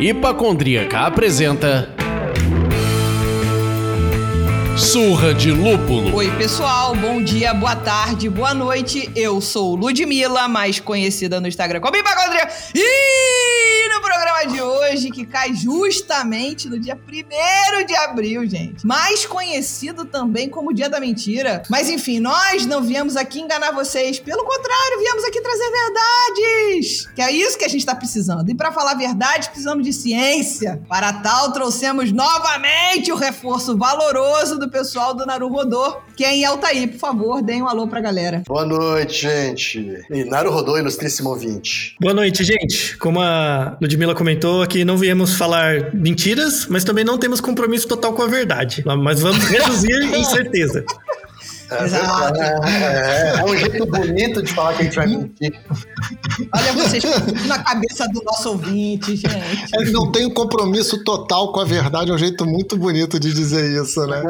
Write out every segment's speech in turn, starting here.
Hipacondríaca apresenta Surra de Lúpulo. Oi, pessoal, bom dia, boa tarde, boa noite. Eu sou Ludmilla, mais conhecida no Instagram como Hipacondríaca. E programa de hoje, que cai justamente no dia 1 de abril, gente. Mais conhecido também como Dia da Mentira. Mas enfim, nós não viemos aqui enganar vocês. Pelo contrário, viemos aqui trazer verdades. Que é isso que a gente tá precisando. E para falar verdade, precisamos de ciência. Para tal, trouxemos novamente o reforço valoroso do pessoal do Naru Rodô. Quem é o Taí, por favor, deem um alô pra galera. Boa noite, gente. E Naru Rodô, ilustríssimo ouvinte. Boa noite, gente. Como a Ludmilla comentou, aqui não viemos falar mentiras, mas também não temos compromisso total com a verdade. Mas vamos reduzir em certeza. É, Exato. É, é, um jeito bonito de falar que a gente vai mentir. Olha vocês na cabeça do nosso ouvinte, gente. Ele não tem um compromisso total com a verdade, é um jeito muito bonito de dizer isso, né?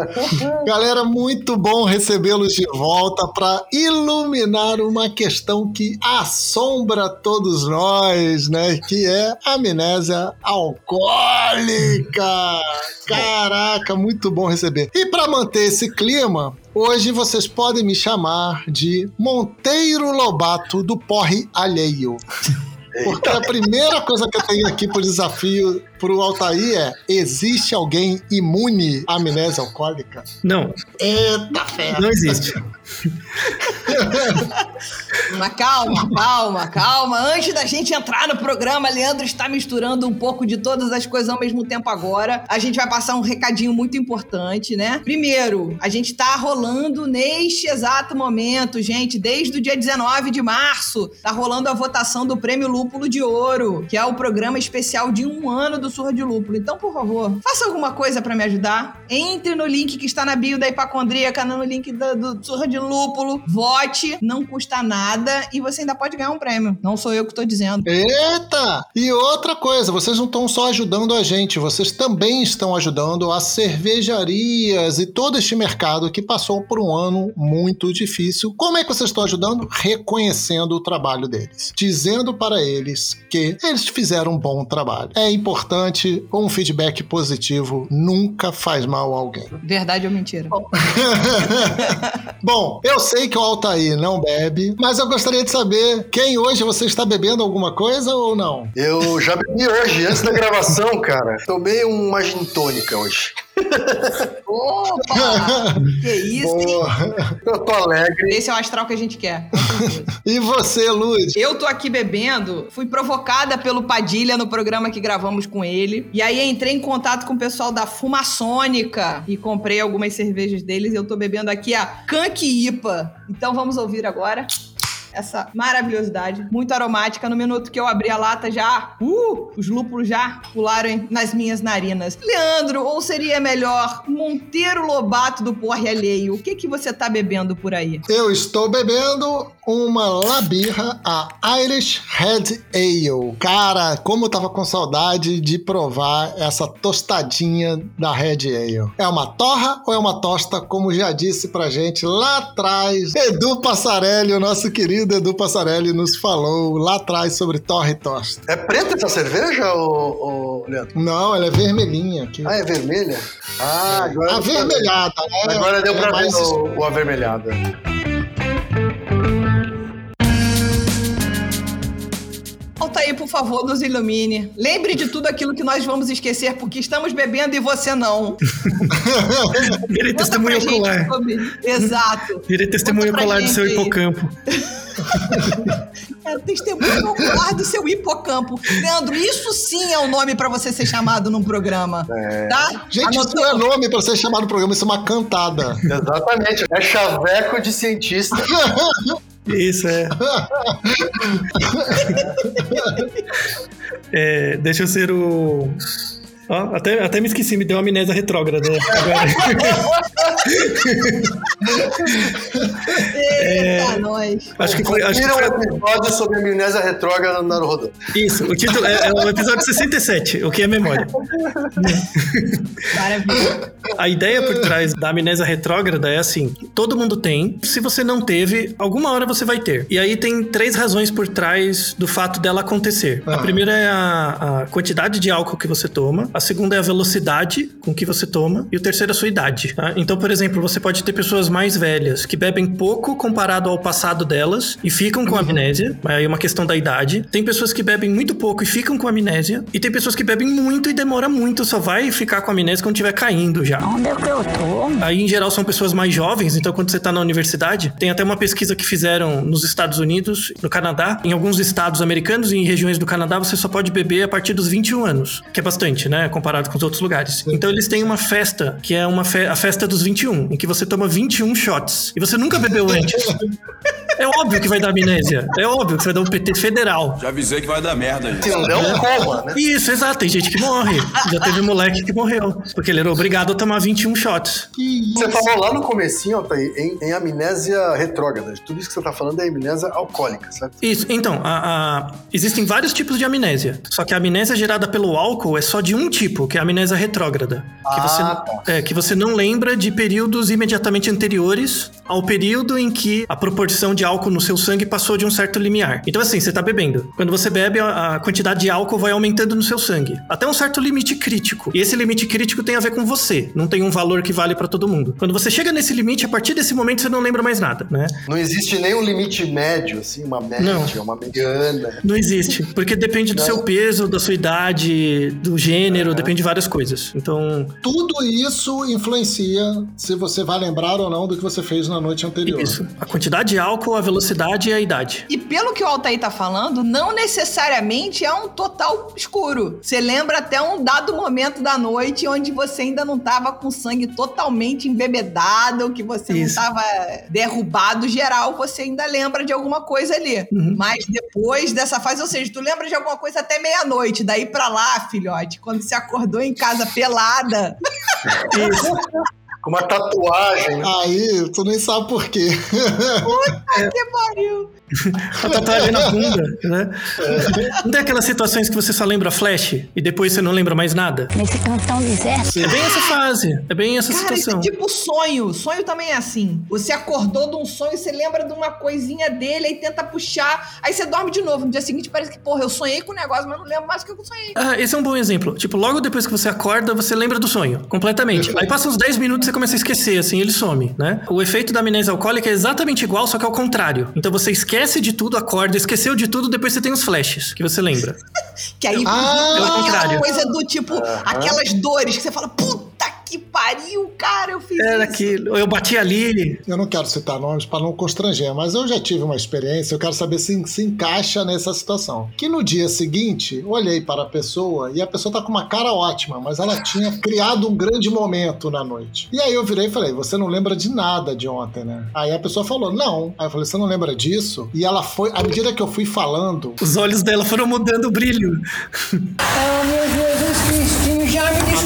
Galera, muito bom recebê-los de volta para iluminar uma questão que assombra todos nós, né? Que é a amnésia alcoólica. Caraca, muito bom receber. E para manter esse clima, Hoje vocês podem me chamar de Monteiro Lobato do Porre Alheio. Porque a primeira coisa que eu tenho aqui pro desafio pro Altair é: existe alguém imune à amnésia alcoólica? Não. Eita fé. Não existe. Mas calma, calma, calma. Antes da gente entrar no programa, Leandro está misturando um pouco de todas as coisas ao mesmo tempo agora. A gente vai passar um recadinho muito importante, né? Primeiro, a gente tá rolando neste exato momento, gente, desde o dia 19 de março, tá rolando a votação do Prêmio Lúpulo de Ouro, que é o programa especial de um ano do Surra de Lúpulo. Então, por favor, faça alguma coisa para me ajudar. Entre no link que está na bio da Hipacondríaca, no link do, do Surra de Lúpulo, vote, não custa nada e você ainda pode ganhar um prêmio. Não sou eu que tô dizendo. Eita! E outra coisa, vocês não estão só ajudando a gente, vocês também estão ajudando as cervejarias e todo este mercado que passou por um ano muito difícil. Como é que vocês estão ajudando? Reconhecendo o trabalho deles, dizendo para eles que eles fizeram um bom trabalho. É importante, um feedback positivo nunca faz mal a alguém. Verdade ou mentira? bom, eu sei que o Altair não bebe, mas eu gostaria de saber quem hoje você está bebendo alguma coisa ou não? Eu já bebi hoje, antes da gravação, cara. Tomei uma gin tônica hoje. Opa! que isso, Boa. Eu tô alegre. Esse é o astral que a gente quer. e você, Luz? Eu tô aqui bebendo, fui provocada pelo Padilha no programa que gravamos com ele. E aí entrei em contato com o pessoal da Fumaçônica e comprei algumas cervejas deles. E eu tô bebendo aqui a Kanki IPA. Então vamos ouvir agora essa maravilhosidade, muito aromática. No minuto que eu abri a lata já, uh, os lúpulos já pularam nas minhas narinas. Leandro, ou seria melhor Monteiro Lobato do Porre Alheio? O que que você tá bebendo por aí? Eu estou bebendo uma labirra, a Irish Red Ale. Cara, como eu tava com saudade de provar essa tostadinha da Red Ale. É uma torra ou é uma tosta, como já disse pra gente lá atrás, Edu Passarelli, o nosso querido querido Edu Passarelli nos falou lá atrás sobre Torre Tosta. É preta essa cerveja, ou, Leandro? Não, ela é vermelhinha. Aqui. Ah, é vermelha? Ah, agora. Avermelhada, né? Agora deu é pra mais... ver o, o avermelhada. Altair, por favor, nos ilumine. Lembre de tudo aquilo que nós vamos esquecer, porque estamos bebendo e você não. Virei testemunho ocular. Sobre... Exato. Virei testemunho ocular do seu hipocampo. é, testemunho ocular do seu hipocampo. Leandro, isso sim é um nome para você ser chamado num programa. É. Tá? Gente, Anotou? isso não é nome para ser chamado no programa, isso é uma cantada. Exatamente. É chaveco de cientista. Isso é. é. Deixa eu ser o. Ó, até, até me esqueci, me deu uma amnésia retrógrada. Agora. Eita, é, nós. Acho que foi. Acho que foi um episódio sobre amnésia retrógrada no Naruhodo. isso. O título é, é o episódio 67, o que é memória. Maravilha. A ideia por trás da amnésia retrógrada é assim: todo mundo tem. Se você não teve, alguma hora você vai ter. E aí tem três razões por trás do fato dela acontecer. A Ah. primeira é a, a quantidade de álcool que você toma. A segunda é a velocidade com que você toma. E o terceiro é a sua idade. tá? Então, por exemplo, você pode ter pessoas mais velhas que bebem pouco comparado ao passado delas e ficam com amnésia. Aí é uma questão da idade. Tem pessoas que bebem muito pouco e ficam com amnésia. E tem pessoas que bebem muito e demora muito. Só vai ficar com amnésia quando estiver caindo já. Onde é que eu tô? Aí, em geral, são pessoas mais jovens, então quando você tá na universidade, tem até uma pesquisa que fizeram nos Estados Unidos, no Canadá, em alguns estados americanos e em regiões do Canadá, você só pode beber a partir dos 21 anos, que é bastante, né, comparado com os outros lugares. Então eles têm uma festa, que é uma fe a festa dos 21, em que você toma 21 shots, e você nunca bebeu antes. Corinthians. É óbvio que vai dar amnésia, é óbvio que você vai dar um PT federal. Já avisei que vai dar merda, gente. Se não der um coma, né? Isso, exato, tem gente que morre. Já teve moleque que morreu, porque ele era obrigado a tomar 21 shots. Que Você falou lá no comecinho, Altair, em, em amnésia retrógrada. Tudo isso que você tá falando é amnésia alcoólica, certo? Isso, então, a- a- existem vários tipos de amnésia. Só que a amnésia gerada pelo álcool é só de um tipo, que é a amnésia retrógrada. Que, Ah, você, tá. é, que você não lembra de períodos imediatamente anteriores ao período em que a proporção de álcool no seu sangue passou de um certo limiar. Então, assim, você tá bebendo. Quando você bebe, a, a quantidade de álcool vai aumentando no seu sangue. Até um certo limite crítico. E esse limite crítico tem a ver com você. Não tem um valor que vale pra todo mundo. Quando você chega nesse limite, a partir desse momento você não lembra mais nada, né? Não existe nenhum limite médio, assim, uma média, Não. uma mediana. Não existe, porque depende do Não. seu peso, da sua idade, do gênero, depende de várias coisas. Então, tudo isso influencia se você vai lembrar ou não do que você fez na noite anterior. isso. A quantidade de álcool, a velocidade e a idade. E pelo que o Altair tá falando, não necessariamente é um total escuro. Você lembra até um dado momento da noite onde você ainda não tava com sangue totalmente embebedado, que você Isso. não tava derrubado geral, você ainda lembra de alguma coisa ali. Uhum. Mas depois dessa fase, ou seja, tu lembra de alguma coisa até meia-noite, daí pra lá, filhote, quando você acordou em casa pelada, Isso. Uma tatuagem. Aí, tu nem sabe por quê. que pariu. A tatuagem na bunda, né? Não tem aquelas situações que você só lembra flash e depois você não lembra mais nada? Nesse cantão deserto. É bem essa fase, é bem essa Cara, isso situação. é tipo sonho. Sonho também é assim. Você acordou de um sonho, você lembra de uma coisinha dele, aí tenta puxar, aí você dorme de novo. No dia seguinte parece que, porra, eu sonhei com o negócio, mas não lembro mais o que eu sonhei. Ah, esse é um bom exemplo. Tipo, logo depois que você acorda, você lembra do sonho, completamente. Aí passa uns 10 minutos e você começa a esquecer, assim, ele some, né? O efeito da amnésia alcoólica é exatamente igual, só que ao contrário. Então você esquece de tudo, acorda, esqueceu de tudo, depois você tem os flashes, que você lembra. Que aí Ah, aquela contrário. coisa do tipo, aquelas dores que você fala, puta que pariu, cara, eu fiz Era isso. aquilo. Eu bati ali. Eu não quero citar nomes para não constranger, mas eu já tive uma experiência, eu quero saber se se encaixa nessa situação. Que no dia seguinte, olhei para a pessoa e a pessoa tá com uma cara ótima, mas ela tinha criado um grande momento na noite. E aí eu virei e falei: Você não lembra de nada de ontem, né? Aí a pessoa falou: Não. Aí eu falei: Você não lembra disso? E ela foi, à medida que eu fui falando, Os olhos dela foram mudando o brilho. Oh, meu Jesus Cristinho, já me a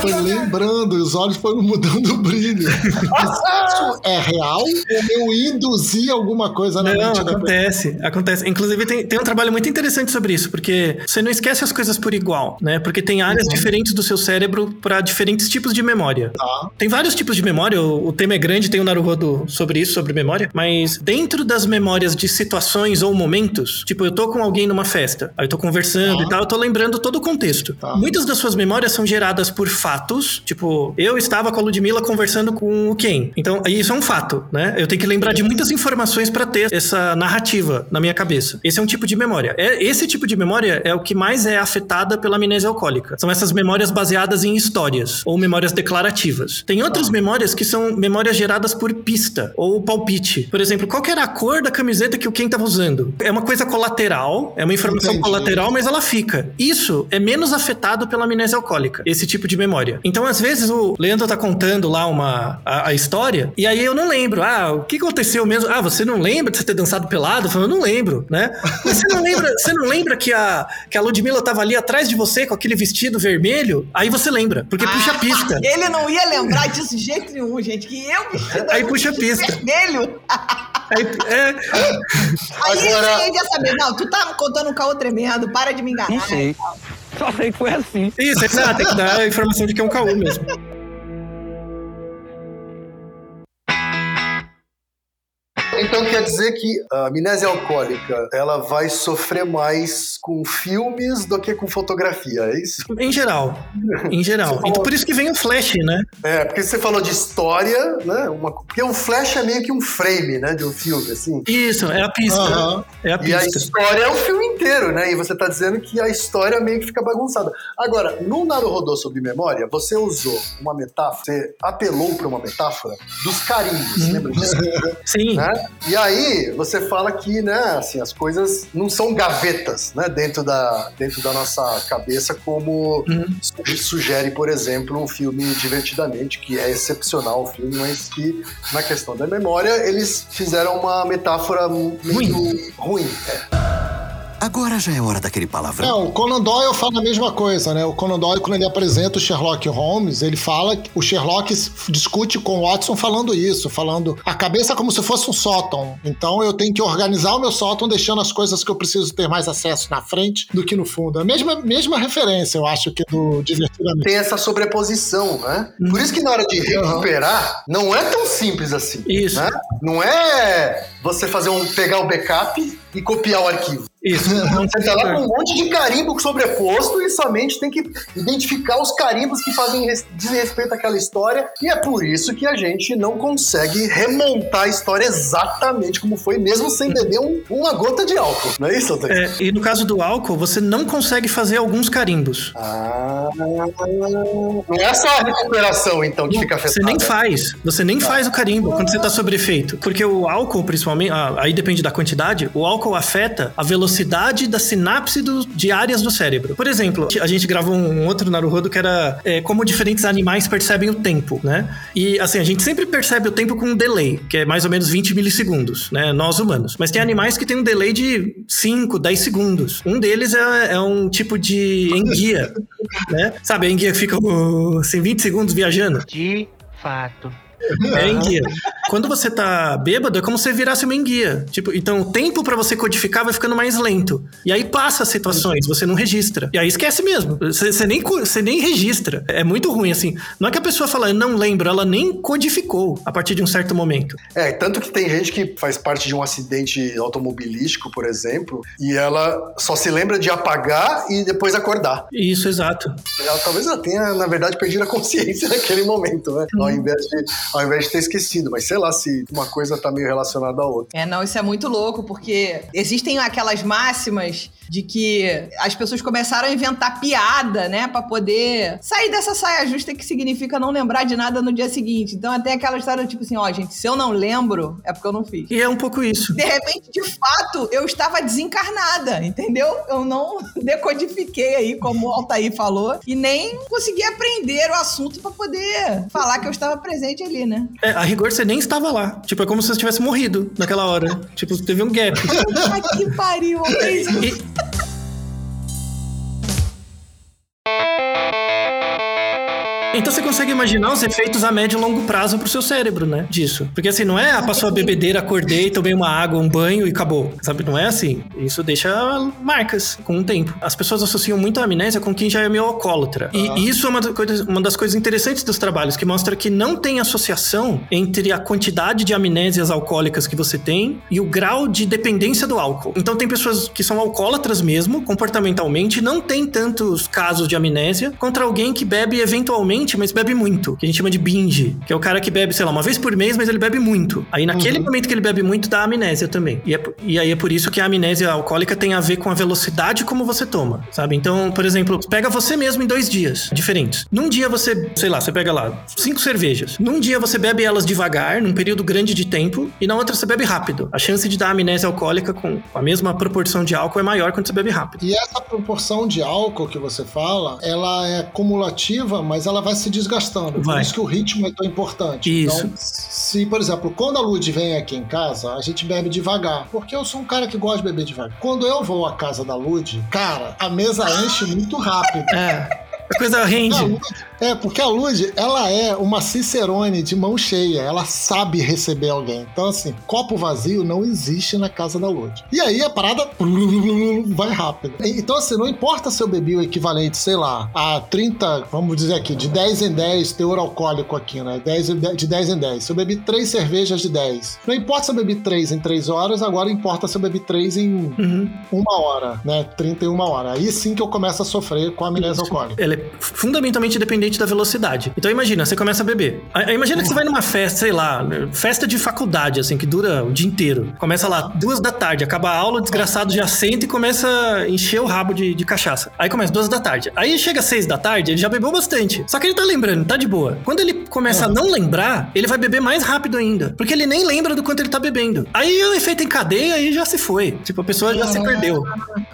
foi lembrando e os olhos foram mudando o brilho. Isso é real ou eu induzi alguma coisa na Não, da pessoa? acontece, acontece. Inclusive, tem, tem um trabalho muito interessante sobre isso, porque você não esquece as coisas por igual, né? Porque tem áreas diferentes do seu cérebro para diferentes tipos de memória. Tá. Tem vários tipos de memória, o, o tema é grande, tem o Naruhodo sobre isso, sobre memória, mas dentro das memórias de situações ou momentos, tipo, eu tô com alguém numa festa, aí eu tô conversando Tá. e tal, eu tô lembrando todo o contexto. Tá. Muitas das suas memórias são geradas por fatos, tipo, eu estava com a Ludmilla conversando com o Ken. Então, isso é um fato, né? Eu tenho que lembrar de muitas informações para ter essa narrativa na minha cabeça. Esse é um tipo de memória. É, esse tipo de memória é o que mais é afetada pela amnésia alcoólica. São essas memórias baseadas em histórias ou memórias declarativas. Tem outras memórias que são memórias geradas por pista ou palpite. Por exemplo, qual era a cor da camiseta que o Ken estava usando? É uma coisa colateral, é uma informação Entendi. colateral, mas ela fica. Isso é menos afetado pela amnésia alcoólica, esse tipo de memória. Então, às vezes, o Leandro tá contando lá uma, a, a história, e aí eu não lembro. Ah, o que aconteceu mesmo? Ah, você não lembra de você ter dançado pelado? Eu falo, eu não lembro, né? Mas você não lembra, você não lembra que a, que a Ludmilla tava ali atrás de você com aquele vestido vermelho? Aí você lembra, porque puxa a pista. Ele não ia lembrar disso de jeito nenhum, gente. Que eu vestido Aí puxa a pista. vermelho. Aí, é, Aí Agora- ia saber, não, tu tá contando um caô tremendo, para de me enganar. Não sei. Só sei que foi assim. isso, exato, tem que dar a informação de que é um caô mesmo. Então quer dizer que a amnésia alcoólica ela vai sofrer mais com filmes do que com fotografia, é isso? Em geral. Em geral. Então, por isso que vem o flash, né? É, porque você falou de história, né? Uma, porque o flash é meio que um frame, né, de um filme, assim. Isso, é a pista. Aham. É a E a pista. história é o filme inteiro, né? E você tá dizendo que a história meio que fica bagunçada. Agora, no Naruhodô sobre memória, você usou uma metáfora, você apelou para uma metáfora dos carimbos, lembra disso? Sim. né? E aí você fala que, né, assim, as coisas não são gavetas, né, dentro da, dentro da nossa cabeça, como su- sugere, por exemplo, um filme Divertidamente, que é excepcional o filme, mas que na questão da memória eles fizeram uma metáfora meio ruim. é. Agora já é hora daquele É, palavrão. o Conan Doyle fala a mesma coisa, né? O Conan Doyle, quando ele apresenta o Sherlock Holmes, ele fala que o Sherlock discute com o Watson falando isso, falando a cabeça é como se fosse um sótão. Então eu tenho que organizar o meu sótão deixando as coisas que eu preciso ter mais acesso na frente do que no fundo. É a mesma, mesma referência, eu acho, que do Divertidamente. Tem essa sobreposição, né? Por isso que na hora de recuperar, não é tão simples assim. Isso. né? Não é você fazer um pegar o backup e copiar o arquivo. Isso. Não Você tá lá com um monte de carimbo sobreposto e somente tem que identificar os carimbos que fazem res- dizem respeito àquela história. E é por isso que a gente não consegue remontar a história exatamente como foi, mesmo sem beber um- uma gota de álcool. Não é isso, Antônio? É, e no caso do álcool, você não consegue fazer alguns carimbos. Ah, não é só a recuperação, então, que fica afetada. Você nem faz. Você nem faz o carimbo quando você tá sobre efeito. Porque o álcool, principalmente, ah, aí depende da quantidade, o álcool afeta a velocidade da sinapse do- de áreas do cérebro. Por exemplo, a gente gravou um outro Naruhodo que era é, como diferentes animais percebem o tempo, né? E assim, a gente sempre percebe o tempo com um delay, que é mais ou menos 20 milissegundos, né? Nós humanos. Mas tem animais que tem um delay de 5, 10 segundos. Um deles é, é um tipo de enguia, né? Sabe, a enguia que fica assim, 20 segundos viajando. De fato. É enguia. Quando você tá bêbado, é como se você virasse uma enguia. Tipo, então o tempo pra você codificar vai ficando mais lento. E aí passa as situações, você não registra. E aí esquece mesmo. Você, nem, nem registra. É muito ruim, assim. Não é que a pessoa fala, eu não lembro, ela nem codificou a partir de um certo momento. É, tanto que tem gente que faz parte de um acidente automobilístico, por exemplo, e ela só se lembra de apagar e depois acordar. Isso, exato. Ela, talvez ela tenha, na verdade, perdido a consciência naquele momento, né? Ao, invés de, ao invés de ter esquecido. Mas sei lá se uma coisa tá meio relacionada à outra. É, não, isso é muito louco, porque existem aquelas máximas de que as pessoas começaram a inventar piada, né, Pra poder sair dessa saia justa que significa não lembrar de nada no dia seguinte. Então até aquela história tipo assim, ó, gente, se eu não lembro, é porque eu não fiz. E é um pouco isso. De repente, de fato, eu estava desencarnada, entendeu? Eu não decodifiquei aí, como o Altair falou, e nem consegui aprender o assunto pra poder falar que eu estava presente ali, né? É, a rigor, você nem estava lá. Tipo, é como se você tivesse morrido naquela hora. tipo, teve um gap. Ai, que pariu. E- Então você consegue imaginar os efeitos a médio e longo prazo pro seu cérebro, né? Disso. Porque assim, não é, ah, passou a bebedeira, acordei, tomei uma água, um banho e acabou. Sabe? Não é assim. Isso deixa marcas com o tempo. As pessoas associam muito a amnésia com quem já é meio alcoólatra. E isso é uma, coisa- uma das coisas interessantes dos trabalhos, que mostra que não tem associação entre a quantidade de amnésias alcoólicas que você tem e o grau de dependência do álcool. Então tem pessoas que são alcoólatras mesmo, comportamentalmente, não tem tantos casos de amnésia contra alguém que bebe eventualmente, mas bebe muito, que a gente chama de binge, que é o cara que bebe, sei lá, uma vez por mês, mas ele bebe muito. Aí naquele momento que ele bebe muito, dá amnésia também. E, é e aí é por isso que a amnésia alcoólica tem a ver com a velocidade como você toma, sabe? Então, por exemplo, pega você mesmo em dois dias diferentes. Num dia você, sei lá, você pega lá cinco cervejas. Num dia você bebe elas devagar, num período grande de tempo, e na outra você bebe rápido. A chance de dar amnésia alcoólica com a mesma proporção de álcool é maior quando você bebe rápido. E essa proporção de álcool que você fala, ela é cumulativa, mas ela vai se desgastando. Por Vai. isso que o ritmo é tão importante. Isso. Então, se, por exemplo, quando a Lud vem aqui em casa, a gente bebe devagar. Porque eu sou um cara que gosta de beber devagar. Quando eu vou à casa da Lud, cara, a mesa enche muito rápido. É. A coisa rende. É, porque a Lud, ela é uma cicerone de mão cheia. Ela sabe receber alguém. Então, assim, copo vazio não existe na casa da Lud. E aí a parada vai rápido. Então, assim, não importa se eu bebi o equivalente, sei lá, a 30, vamos dizer aqui, de 10 em 10 teor alcoólico aqui, né? 10, em 10 de 10 em 10. Se eu bebi 3 cervejas de 10. Não importa se eu bebi 3 em 3 horas, agora importa se eu bebi 3 em Uhum. uma hora, né? 31 hora. Aí sim que eu começo a sofrer com a amnésia alcoólica. Ela é fundamentalmente dependente da velocidade. Então imagina, você começa a beber. Aí, Imagina que você vai numa festa, sei lá, festa de faculdade, assim, que dura o dia inteiro. Começa lá, duas da tarde, acaba a aula, o desgraçado já senta e começa a encher o rabo de, de cachaça. Aí começa duas da tarde. Aí chega seis da tarde, ele já bebeu bastante. Só que ele tá lembrando, tá de boa. Quando ele começa a não lembrar, ele vai beber mais rápido ainda. Porque ele nem lembra do quanto ele tá bebendo. Aí o efeito em cadeia e já se foi. Tipo, a pessoa já se perdeu,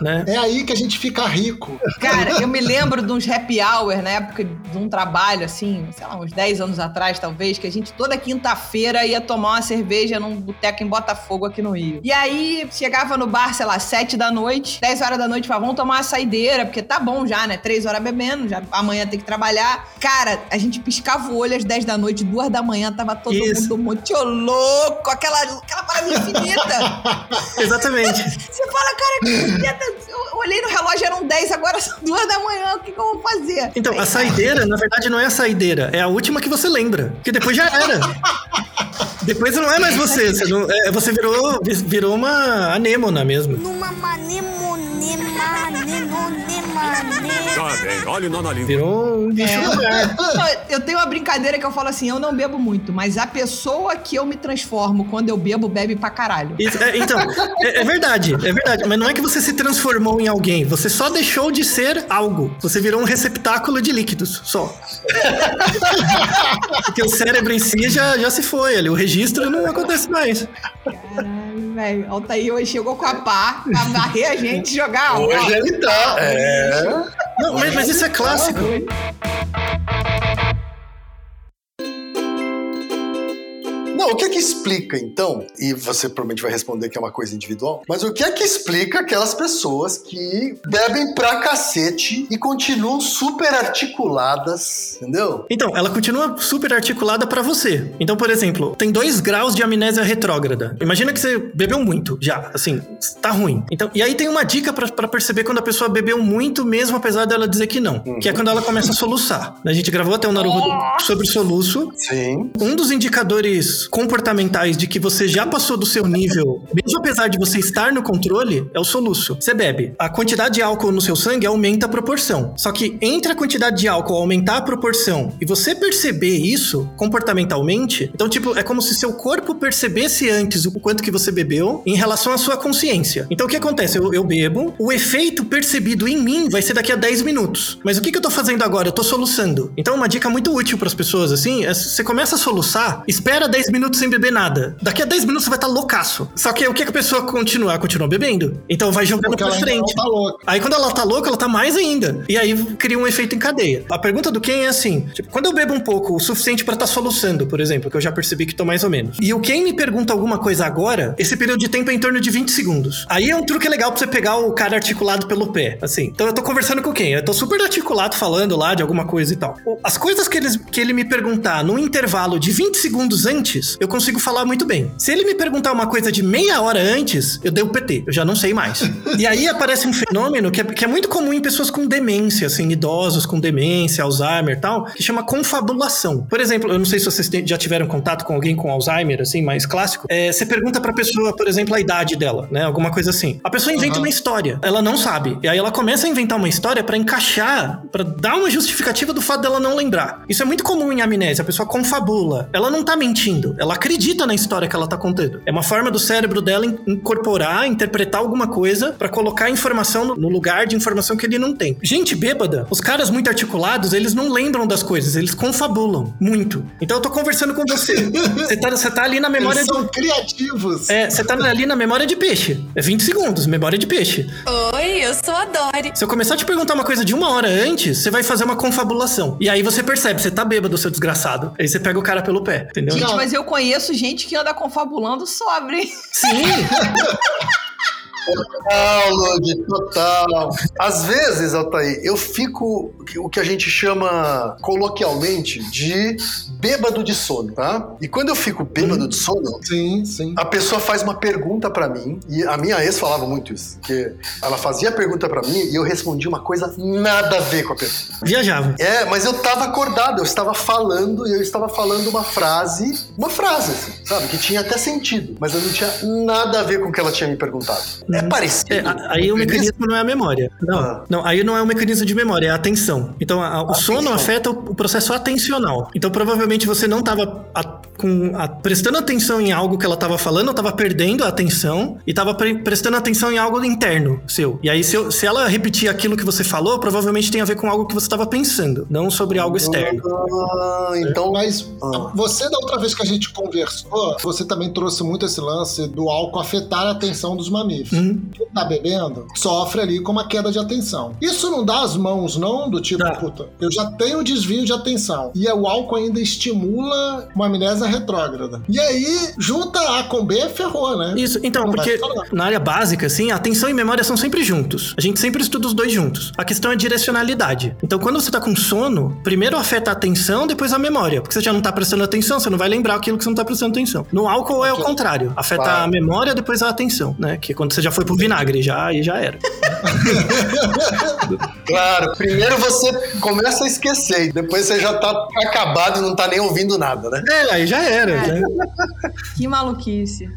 né? É aí que a gente fica rico. Cara, eu me lembro de uns happy hour na época de um trabalho, assim, sei lá, uns 10 anos atrás, talvez, que a gente toda quinta-feira ia tomar uma cerveja num boteco em Botafogo aqui no Rio. E aí chegava no bar, sei lá, 7 da noite, 10 horas da noite, falava, vamos tomar uma saideira, porque tá bom já, né? 3 horas bebendo, já amanhã tem que trabalhar. Cara, a gente piscava o olho às 10 da noite, 2 da manhã, tava todo Isso. mundo muito louco, aquela, aquela parada infinita. Exatamente. Você fala, cara, que eu olhei no relógio, eram 10, agora são 2 da manhã, o que, que eu vou fazer? Então, a saideira, na verdade, não é a saideira, é a última que você lembra. Porque depois já era. depois não é mais você. Você, não- é, você virou, virou uma anêmona mesmo. Numa nenonemane. Tá bem, olhe nó na língua. Virou um bicho mar. Eu tenho uma brincadeira que eu falo assim: eu não bebo muito, mas a pessoa que eu me transformo quando eu bebo, bebe pra caralho. Isso, é, então, é, é verdade, é verdade. Mas não é que você se transformou em alguém, você só deixou de ser algo. Você virou um receptáculo de líquidos, só. Porque o cérebro em si já, já se foi ali, o registro não acontece mais. Caralho, velho. Altair hoje chegou com a pá pra varrer a gente e jogar Hoje ele tá. É. Não, mas, mas isso é clássico. Não, o que é que explica, então? E você provavelmente vai responder que é uma coisa individual, mas o que é que explica aquelas pessoas que bebem pra cacete e continuam super articuladas, entendeu? Então, ela continua super articulada pra você. Então, por exemplo, tem dois graus de amnésia retrógrada. Imagina que você bebeu muito já, assim, tá ruim. Então, e aí tem uma dica pra pra perceber quando a pessoa bebeu muito, mesmo apesar dela dizer que não, que é quando ela começa a soluçar. A gente gravou até um Naruto sobre soluço. Sim. Um dos indicadores comportamentais de que você já passou do seu nível, mesmo apesar de você estar no controle, é o soluço. Você bebe. A quantidade de álcool no seu sangue aumenta a proporção. Só que entre a quantidade de álcool aumentar a proporção e você perceber isso comportamentalmente, então, tipo, é como se seu corpo percebesse antes o quanto que você bebeu em relação à sua consciência. Então, o que acontece? Eu, eu bebo, o efeito percebido em mim vai ser daqui a 10 minutos. Mas o que, que eu tô fazendo agora? Eu tô soluçando. Então, uma dica muito útil para as pessoas, assim, é você começa a soluçar, espera 10 minutos sem beber nada. Daqui a 10 minutos você vai estar loucaço. Só que o que, a pessoa continua? Ela continua bebendo. Então vai jogando Porque pra frente. tá. Aí quando ela tá louca, ela tá mais ainda. E aí cria um efeito em cadeia. A pergunta do Ken é assim: tipo, quando eu bebo um pouco, o suficiente pra estar soluçando, por exemplo, que eu já percebi que tô mais ou menos. E o Ken me pergunta alguma coisa agora, esse período de tempo é em torno de 20 segundos. Aí é um truque legal pra você pegar o cara articulado pelo pé, assim. Então eu tô conversando com o Ken, eu tô super articulado falando lá de alguma coisa e tal. As coisas que, eles, que ele me perguntar num intervalo de 20 segundos antes, eu consigo falar muito bem. Se ele me perguntar uma coisa de meia hora antes, eu dei o PT, eu já não sei mais. e aí aparece um fenômeno que é, que é muito comum em pessoas com demência, assim, idosos com demência, Alzheimer e tal, que chama confabulação. Por exemplo, eu não sei se vocês já tiveram contato com alguém com Alzheimer, assim, mais clássico. É, você pergunta pra pessoa, por exemplo, a idade dela, né? Alguma coisa assim. A pessoa inventa uma história, ela não sabe. E aí ela começa a inventar uma história pra encaixar, pra dar uma justificativa do fato dela não lembrar. Isso é muito comum em amnésia, a pessoa confabula. Ela não tá mentindo, ela acredita na história que ela tá contando. É uma forma do cérebro dela in- incorporar, interpretar alguma coisa pra colocar informação no- lugar de informação que ele não tem. Gente bêbada, os caras muito articulados, eles não lembram das coisas, eles confabulam muito. Então eu tô conversando com você. Você tá, você tá ali na memória Eles de são criativos. é, você tá ali na memória de peixe. É 20 segundos, memória de peixe. Oi, eu sou a Dori. Se eu começar a te perguntar uma coisa de uma hora antes, você vai fazer uma confabulação. E aí você percebe, você tá bêbado, seu desgraçado. Aí você pega o cara pelo pé, entendeu? Gente, mas eu conheço gente que anda confabulando sobre. Sim! Total, Lodi, total. Às vezes, Altair, eu fico o que a gente chama coloquialmente de bêbado de sono, tá? E quando eu fico bêbado de sono, Sim, sim. a pessoa faz uma pergunta pra mim, e a minha ex falava muito isso, que ela fazia a pergunta pra mim e eu respondia uma coisa nada a ver com a pergunta. Viajava. É, mas eu tava acordado, eu estava falando e eu estava falando uma frase, uma frase, assim, sabe? Que tinha até sentido, mas eu não tinha nada a ver com o que ela tinha me perguntado. É parecido. É, a- aí o mecanismo não é a memória. Não, Ah. não, aí não é o mecanismo de memória, é a atenção. Então, a- o sono Atenção. afeta o, o processo atencional. Então, provavelmente você não estava prestando atenção em algo que ela estava falando, estava perdendo a atenção e estava prestando atenção em algo interno seu. E aí, se, eu- se ela repetir aquilo que você falou, provavelmente tem a ver com algo que você estava pensando, não sobre algo externo. Ah, então. Mas Ah. você, da outra vez que a gente conversou, você também trouxe muito esse lance do álcool afetar a atenção dos mamíferos. Uhum. Quem tá bebendo sofre ali com uma queda de atenção. Isso não dá as mãos, não? Do tipo, puta, eu já tenho desvio de atenção. E o álcool ainda estimula uma amnésia retrógrada. E aí, junta A com B, ferrou, né? Isso, então, Não porque na área básica, assim, atenção e memória são sempre juntos. A gente sempre estuda os dois juntos. A questão é direcionalidade. Então, quando você tá com sono, primeiro afeta a atenção, depois a memória. Porque você já não tá prestando atenção, você não vai lembrar aquilo que você não tá prestando atenção. No álcool é o contrário. Afeta Claro. a memória, depois a atenção, né? Que é quando você já foi pro vinagre, já, aí já era. Claro, primeiro você começa a esquecer, depois você já tá acabado e não tá nem ouvindo nada, né? É, aí já era. né? Que maluquice.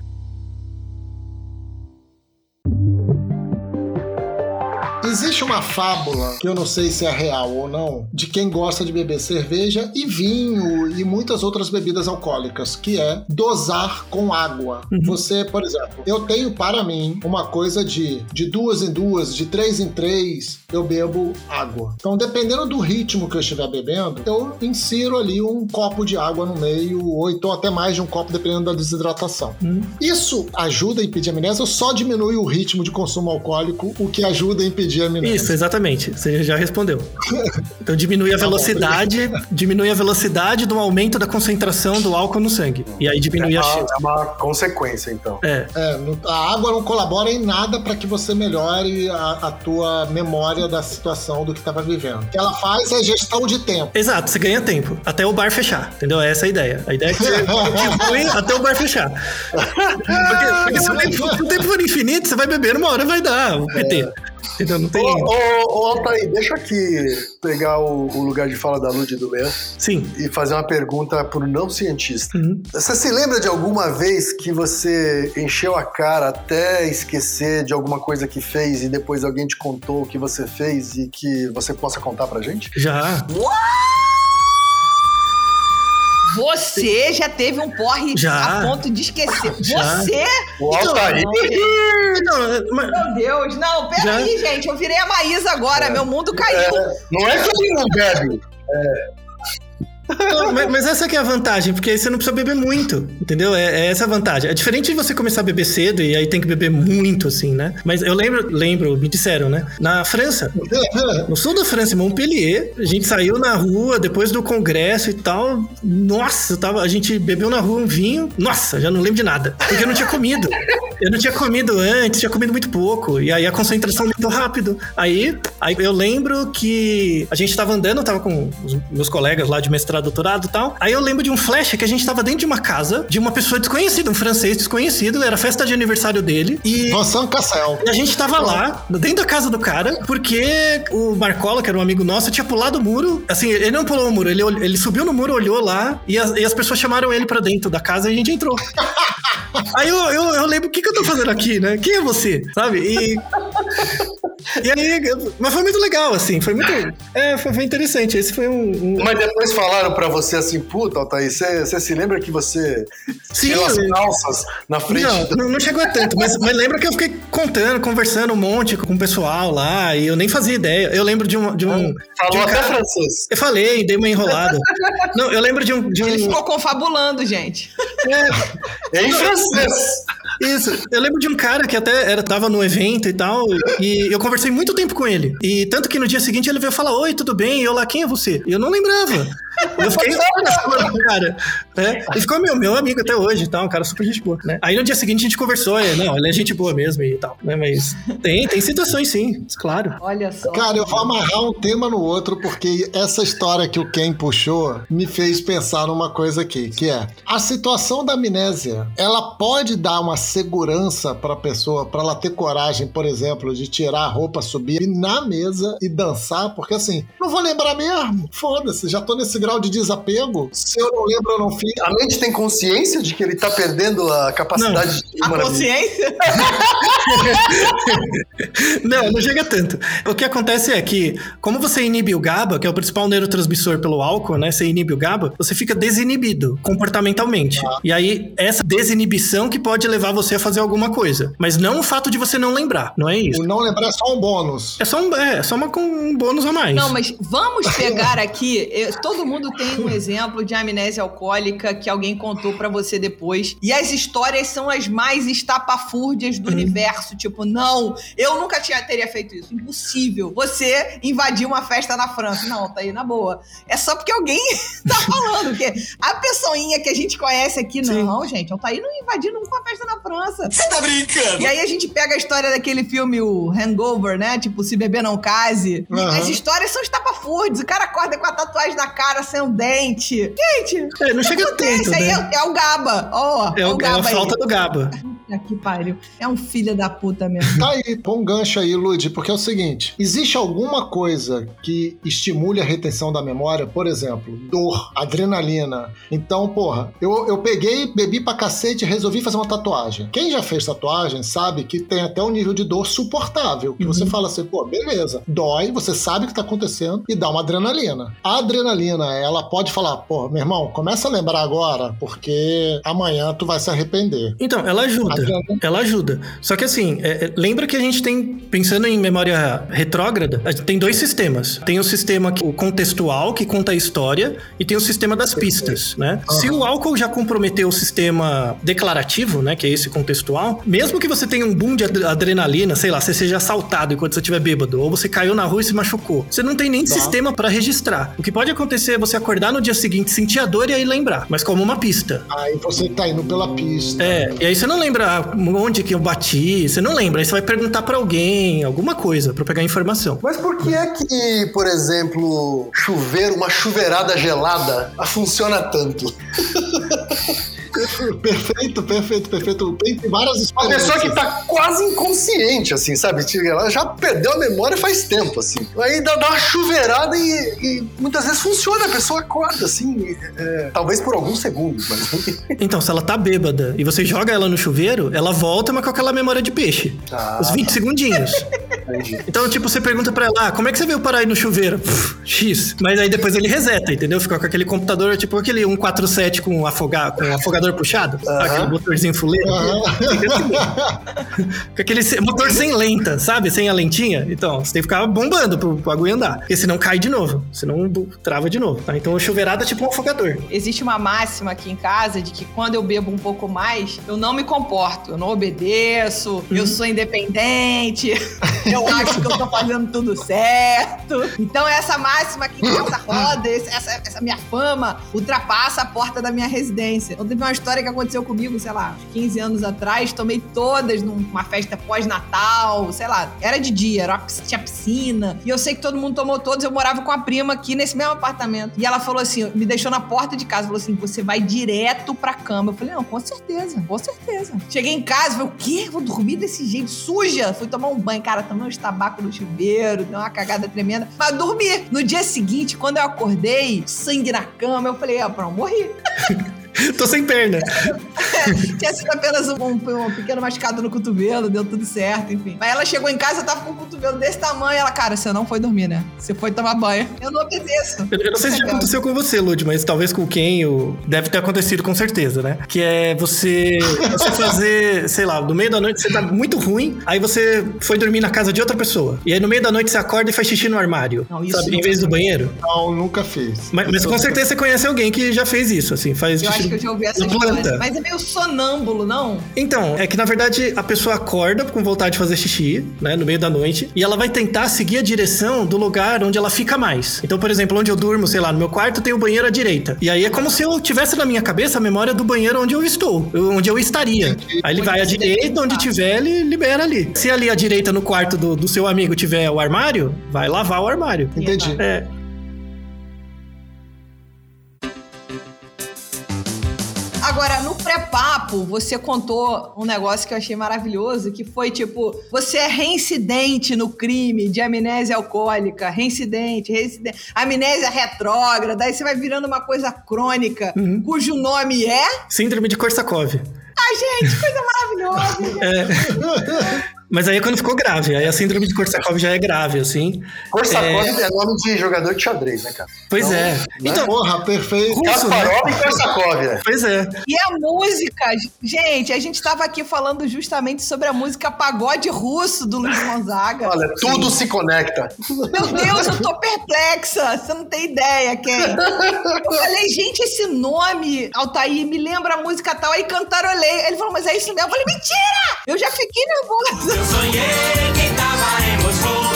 Existe uma fábula, que eu não sei se é real ou não, de quem gosta de beber cerveja e vinho e muitas outras bebidas alcoólicas, que é dosar com água. Você, por exemplo, eu tenho para mim uma coisa de de duas em duas, de três em três, eu bebo água. Então, dependendo do ritmo que eu estiver bebendo, eu insiro ali um copo de água no meio, ou então até mais de um copo, dependendo da desidratação. Isso ajuda a impedir a amnésia ou só diminui o ritmo de consumo alcoólico, o que ajuda a impedir a Isso, exatamente. Você já respondeu. Então diminui a velocidade, diminui a velocidade do aumento da concentração do álcool no sangue. E aí diminui É a chance. é uma consequência, então. É, É, não- a água não colabora em nada para que você melhore a, a tua memória da situação do que estava vivendo. O que ela faz é gestão de tempo. Exato, você ganha tempo. Até o bar fechar, entendeu? Essa é a ideia. A ideia é que você contribui até o bar fechar. Porque, porque se, o tempo, se o tempo for infinito, você vai beber, uma hora vai dar o PT. Entendeu? Não tem. Ô, ô, ô, Altair, deixa aqui pegar o, o lugar de fala da Lud e do Leandro Sim. e fazer uma pergunta pro não cientista. Uhum. Você se lembra de alguma vez que você encheu a cara até esquecer de alguma coisa que fez e depois alguém te contou o que você fez e que você possa contar pra gente? Já. Você já teve um porre Já. a ponto de esquecer. Já. Você? O Altair. Não, Meu Deus, não, peraí, gente. Eu virei a Maísa agora, meu mundo caiu. Não é que ele não bebe. Mas, mas essa que é a vantagem, porque aí você não precisa beber muito, entendeu? É, é essa a vantagem. É diferente de você começar a beber cedo e aí tem que beber muito, assim, né? Mas eu lembro, lembro, me disseram, né? Na França, no sul da França, em Montpellier, a gente saiu na rua depois do congresso e tal. Nossa, tava, a gente bebeu na rua um vinho. Nossa, já não lembro de nada. Porque eu não tinha comido. Eu não tinha comido antes, tinha comido muito pouco. E aí a concentração aumentou rápido. Aí, aí eu lembro que a gente tava andando, tava com os meus colegas lá de mestrado, doutorado e tal. Aí eu lembro de um flash que a gente tava dentro de uma casa de uma pessoa desconhecida, um francês desconhecido, era festa de aniversário dele. E Vincent Cassel. e a gente tava lá, dentro da casa do cara, porque o Marcola, que era um amigo nosso, tinha pulado o muro. Assim, ele não pulou o muro, ele, ele subiu no muro, olhou lá, e as, e as pessoas chamaram ele pra dentro da casa e a gente entrou. Aí eu, eu, eu lembro, o que, que eu tô fazendo aqui, né? Quem é você? Sabe? E. E aí, mas foi muito legal, assim, foi muito. É, foi, foi interessante. Esse foi um. um- Mas depois falaram pra você assim, puta, Altair, você você se lembra que você Sim, tirou as eu- calças na frente Não, do... não, chegou a tanto, mas, mas lembra que eu fiquei contando, conversando um monte com o pessoal lá, e eu nem fazia ideia. Eu lembro de um. De um de Falou um até cara- francês. Eu falei, dei uma enrolada. Não, eu lembro de um. De um Ele ficou confabulando, gente. É em francês. Isso. Eu lembro de um cara que até era, tava no evento e tal, e eu conversei muito tempo com ele. E tanto que no dia seguinte ele veio falar: Oi, tudo bem? E eu lá, quem é você? E eu não lembrava. Eu fiquei olha, cara. É, ele ficou meu, meu amigo até hoje e tal, um cara super gente boa, né? Aí no dia seguinte a gente conversou, e, não, ele é gente boa mesmo e tal, né? Mas tem, tem situações sim, claro. Olha só. Cara, eu vou amarrar um tema no outro, porque essa história que o Ken puxou me fez pensar numa coisa aqui, que é a situação da amnésia, ela pode dar uma segurança pra pessoa, pra ela ter coragem, por exemplo, de tirar a roupa, subir na mesa e dançar, porque assim, não vou lembrar mesmo, foda-se, já tô nesse grau de desapego, se eu não lembro, eu não fiz. A mente tem consciência de que ele tá perdendo a capacidade de A maravilha. consciência? Não, não chega tanto. O que acontece é que, como você inibe o GABA, que é o principal neurotransmissor pelo álcool, né? Você inibe o GABA, você fica desinibido comportamentalmente. E aí, essa desinibição que pode levar você a fazer alguma coisa. Mas não o fato de você não lembrar, não é isso. O não lembrar é só um bônus. É só um, é, só uma, com um bônus a mais. Não, mas vamos pegar aqui. eu- todo mundo tem um exemplo de amnésia alcoólica que alguém contou pra você depois. E as histórias são as mais estapafúrdias do universo. Tipo, não, eu nunca tinha, teria feito isso. Impossível. Você invadiu uma festa na França. Não, tá aí na boa. É só porque alguém tá falando. Que a pessoinha que a gente conhece aqui, não, gente. Eu tá aí não invadindo uma festa na França. Você tá brincando? E aí a gente pega a história daquele filme, o Hangover, né? Tipo, Se Beber Não Case. Aham. as histórias são estapafúrdios. O cara acorda com a tatuagem na cara, sem um dente. Gente, É, não chega acontece. tanto, aí né? é, é o GABA. Ó, É, o, é a GABA falta aí. do GABA. Puta que pariu. É um filho da puta mesmo. Tá aí, põe um gancho aí, Lud, porque é o seguinte: existe alguma coisa que estimule a retenção da memória? Por exemplo, dor, adrenalina. Então, porra, eu, eu peguei, bebi pra cacete e resolvi fazer uma tatuagem. Quem já fez tatuagem sabe que tem até um nível de dor suportável. Que você fala assim, pô, beleza, dói, você sabe o que tá acontecendo e dá uma adrenalina. A adrenalina, ela pode falar, pô, meu irmão, começa a lembrar agora, porque amanhã tu vai se arrepender. Então, ela ajuda. Adriana. Ela ajuda. Só que assim, é, é, lembra que a gente tem, pensando em memória retrógrada, a gente tem dois sistemas. Tem o sistema que- o contextual, que conta a história, e tem o sistema das pistas, né? Se o álcool já comprometeu o sistema declarativo, né, que é esse contextual, mesmo que você tenha um boom de ad- adrenalina, sei lá, você seja assaltado enquanto você estiver bêbado, ou você caiu na rua e se machucou, você não tem nem sistema pra registrar. O que pode acontecer é você acordar no dia seguinte, sentir a dor e aí lembrar, mas como uma pista. Aí você tá indo pela pista. É, e aí você não lembra onde que eu bati, você não lembra, aí você vai perguntar pra alguém, alguma coisa, pra pegar informação. Mas por que é que, por exemplo, chover, uma chuveirada gelada, funciona tanto? Perfeito, perfeito, perfeito. Tem várias Uma experiências. pessoa que tá quase inconsciente, assim, sabe? Tipo, Ela já perdeu a memória faz tempo, assim. Aí dá, dá uma chuveirada e, e muitas vezes funciona, a pessoa acorda, assim, é, talvez por alguns segundos, mas... Então, se ela tá bêbada e você joga ela no chuveiro, ela volta, mas com aquela memória de peixe. Ah, Os 20 segundinhos. entendi. Então, tipo, você pergunta pra ela, ah, como é que você veio parar aí no chuveiro? Pff, X. Mas aí depois ele reseta, entendeu? Fica com aquele computador, tipo aquele 147 com, afoga, com afogador puxado. Aquele motorzinho fuleiro. Com aquele motor sem lenta, sabe? Sem a lentinha. Então, você tem que ficar bombando pro bagulho andar. Porque senão cai de novo. Senão trava de novo. tá? Então, o chuveirado é tipo um afogador. Existe uma máxima aqui em casa de que quando eu bebo um pouco mais, eu não me comporto, eu não obedeço, eu sou independente, eu acho que eu tô fazendo tudo certo. Então essa máxima aqui em casa roda, essa, essa minha fama ultrapassa a porta da minha residência. Então teve uma história que aconteceu comigo, sei lá, uns 15 anos atrás, tomei todas numa festa pós-natal, sei lá, era de dia, era tinha piscina, e eu sei que todo mundo tomou todas, eu morava com a prima aqui nesse mesmo apartamento. E ela falou assim, me deixou na porta de casa, falou assim, você vai direto pra cama. Eu falei, não, com certeza, com certeza. Cheguei em casa, falei, o quê? Vou dormir desse jeito, suja? Fui tomar um banho, cara, tomei uns tabaco no chuveiro, deu uma cagada tremenda, mas dormi. No dia seguinte, quando eu acordei, sangue na cama, eu falei, ah, pronto, morri. Tô sem perna. Tinha sido apenas um, um- um pequeno machucado no cotovelo, deu tudo certo, enfim. Mas ela chegou em casa, eu tava com o cotovelo desse tamanho. Ela, cara, você não foi dormir, né? Você foi tomar banho. Eu não obedeço. Eu eu não sei se já aconteceu com você, Lud, mas talvez com quem o... deve ter acontecido com certeza, né? Que é você, você fazer, sei lá, no meio da noite você tá muito ruim, aí você foi dormir na casa de outra pessoa. E aí no meio da noite você acorda e faz xixi no armário. Não, isso sabe? não. Em vez do banheiro. Não, nunca fiz. Mas, mas com certeza você conhece alguém que já fez isso, assim, faz Eu xixi acho que eu já ouvi essa história. planta. Mas é meio sonâmbulo, não? Então, é que na verdade a pessoa acorda com vontade de fazer xixi, né, no meio da noite, e ela vai tentar seguir a direção do lugar onde ela fica mais. Então, por exemplo, onde eu durmo, sei lá, no meu quarto tem o banheiro à direita. E aí é como se eu tivesse na minha cabeça a memória do banheiro onde eu estou, onde eu estaria. Aí ele vai à direita, onde tiver, ele libera ali. Se ali à direita no quarto do, do seu amigo tiver o armário, vai lavar o armário. Entendi. É, pré-papo, você contou um negócio que eu achei maravilhoso, que foi tipo, você é reincidente no crime de amnésia alcoólica, reincidente, reincidente, amnésia retrógrada, aí você vai virando uma coisa crônica, Uhum. cujo nome é... síndrome de Korsakov. Ah, gente, coisa maravilhosa! Mas aí é quando ficou grave. Aí a síndrome de Korsakov já é grave, assim. Korsakov é... nome de jogador de xadrez, né, cara? Pois é. Então, Porra, perfeito. russo, né? E Korsakov, é. Pois é. E a música, gente, a gente tava aqui falando justamente sobre a música Pagode Russo do Luiz Gonzaga. Olha, tudo se conecta. Meu Deus, eu tô perplexa. Você não tem ideia, Ken. Eu falei, gente, esse nome, Altair, me lembra a música tal. Aí cantarolei. Ele falou, mas é isso mesmo. Eu falei, mentira! Eu já fiquei nervosa. Eu sonhei que tava em Moscou,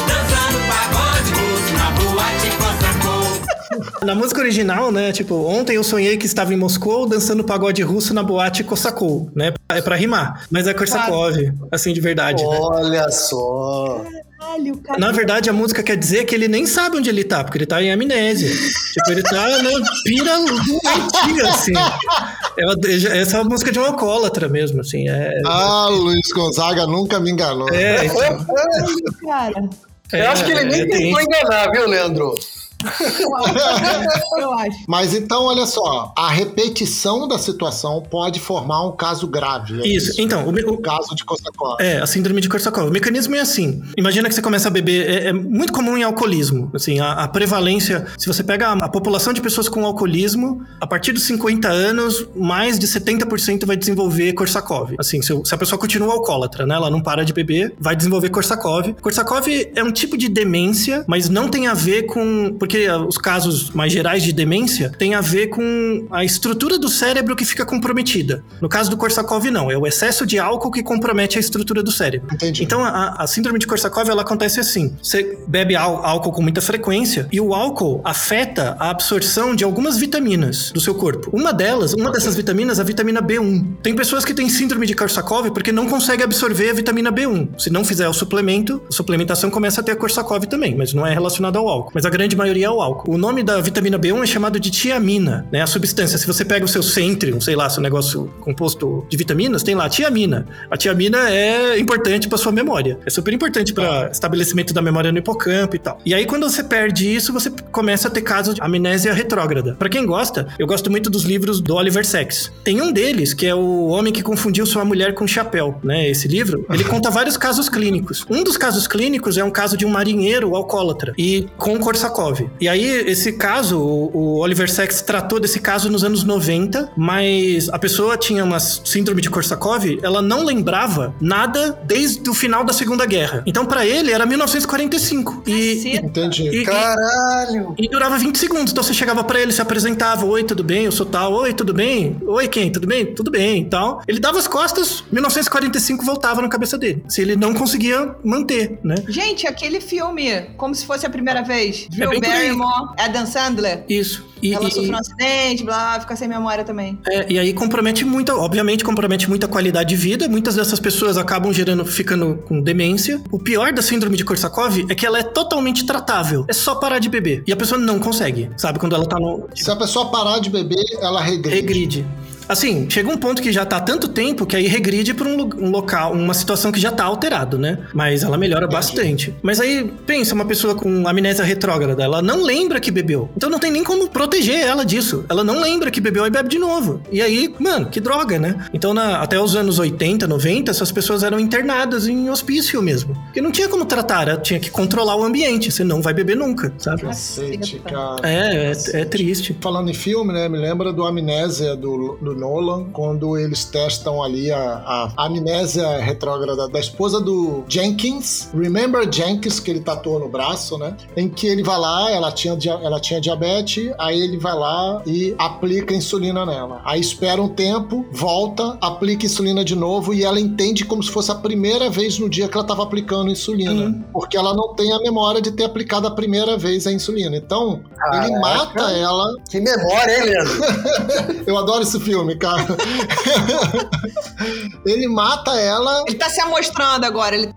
Na música original, né? Tipo, ontem eu sonhei que estava em Moscou dançando pagode russo na boate Kossakov, né? É pra rimar. Mas é Korsakov, assim, de verdade, né? Olha só. Caralho, cara. Na verdade, a música quer dizer que ele nem sabe onde ele tá, porque ele tá em amnésia. tipo, ele tá na pira doentia, assim. É uma- essa é uma música de um alcoólatra mesmo, assim. É, Ah, Luiz Gonzaga nunca me enganou. é, então, Cara, Eu acho que ele nem é, tem- tentou enganar, viu, Leandro? Eu acho. Eu acho. Mas então, olha só, a repetição da situação pode formar um caso grave. é Isso, então, o, me- o- caso de Korsakov. É, a síndrome de Korsakov. O mecanismo é assim. Imagina que você começa a beber. É, é muito comum em alcoolismo. Assim, a, a prevalência. Se você pega a, a população de pessoas com alcoolismo, a partir dos 50 anos, mais de 70% vai desenvolver Korsakov. Assim, se, se a pessoa continua alcoólatra, né? Ela não para de beber, vai desenvolver Korsakov. Korsakov é um tipo de demência, mas não tem a ver com. Porque os casos mais gerais de demência tem a ver com a estrutura do cérebro que fica comprometida. No caso do Korsakov, não. É o excesso de álcool que compromete a estrutura do cérebro. Entendi. Então, a, a síndrome de Korsakov, ela acontece assim. Você bebe ál- álcool com muita frequência e o álcool afeta a absorção de algumas vitaminas do seu corpo. Uma delas, uma dessas vitaminas, é a vitamina B1. Tem pessoas que têm síndrome de Korsakov porque não conseguem absorver a vitamina B1. Se não fizer o suplemento, a suplementação começa a ter a Korsakov também, mas não é relacionado ao álcool. Mas a grande maioria é o álcool. O nome da vitamina B1 é chamado de tiamina, né? A substância. Se você pega o seu Centrium, sei lá, seu negócio composto de vitaminas, tem lá tiamina. A tiamina é importante para sua memória. É super importante para estabelecimento da memória no hipocampo e tal. E aí quando você perde isso, você começa a ter casos de amnésia retrógrada. Para quem gosta, eu gosto muito dos livros do Oliver Sacks. Tem um deles que é o homem que confundiu sua mulher com chapéu, né? Esse livro, ele conta vários casos clínicos. Um dos casos clínicos é um caso de um marinheiro alcoólatra e com Korsakov. E aí esse caso, o, Oliver Sacks tratou desse caso nos anos 90, mas a pessoa tinha uma síndrome de Korsakov, ela não lembrava nada desde o final da Segunda Guerra. Então para ele era 1945 e, e, Entendi. e- Caralho. e durava 20 segundos. Então você chegava pra ele, se apresentava: Oi, tudo bem? Eu sou tal. Oi, tudo bem? Oi, quem? Tudo bem? Tudo bem e tal. Ele dava as costas, 1945 voltava na cabeça dele. Se ele não conseguia manter, né? Gente, aquele filme, como se fosse a primeira vez. Drew bem aí. Barrymore, Adam Sandler. Isso. E, Ela e- sofreu um acidente, blá, fica sem memória também. é, e aí compromete muito, obviamente compromete muito a qualidade de vida. Muitas dessas pessoas acabam gerando, ficando com demência. O pior da síndrome de Korsakov é que ela é totalmente tratável. É só parar de beber. E a pessoa não consegue, sabe? Quando ela tá no, Se a pessoa parar de beber, ela regride. Regride. Assim, chega um ponto que já tá há tanto tempo que aí regride pra um, um local, uma situação que já tá alterado, né? Mas ela melhora bastante. Mas aí, pensa, uma pessoa com amnésia retrógrada, ela não lembra que bebeu. Então não tem nem como proteger ela disso. Ela não lembra que bebeu e bebe de novo. E aí, mano, que droga, né? Então, na- até os anos 80, 90, essas pessoas eram internadas em hospício mesmo. Porque não tinha como tratar, ela tinha que controlar o ambiente, você não vai beber nunca, sabe? Cacete, cara. É, é, é triste. Falando em filme, né? Me lembra do Amnésia do, do Nolan, quando eles testam ali a, a amnésia retrógrada da esposa do Jenkins, Remember Jenkins, que ele tatuou no braço, né? Em que ele vai lá, ela tinha, ela tinha diabetes, aí ele vai lá e aplica insulina nela. Aí espera um tempo, volta, aplica insulina de novo e ela entende como se fosse a primeira vez no dia que ela estava aplicando insulina. Porque ela não tem a memória de ter aplicado a primeira vez a insulina. Então, ele Caraca. mata ela. Que memória, hein, Leandro? Eu adoro esse filme, cara. ele mata ela Ele tá se amostrando agora. Ele...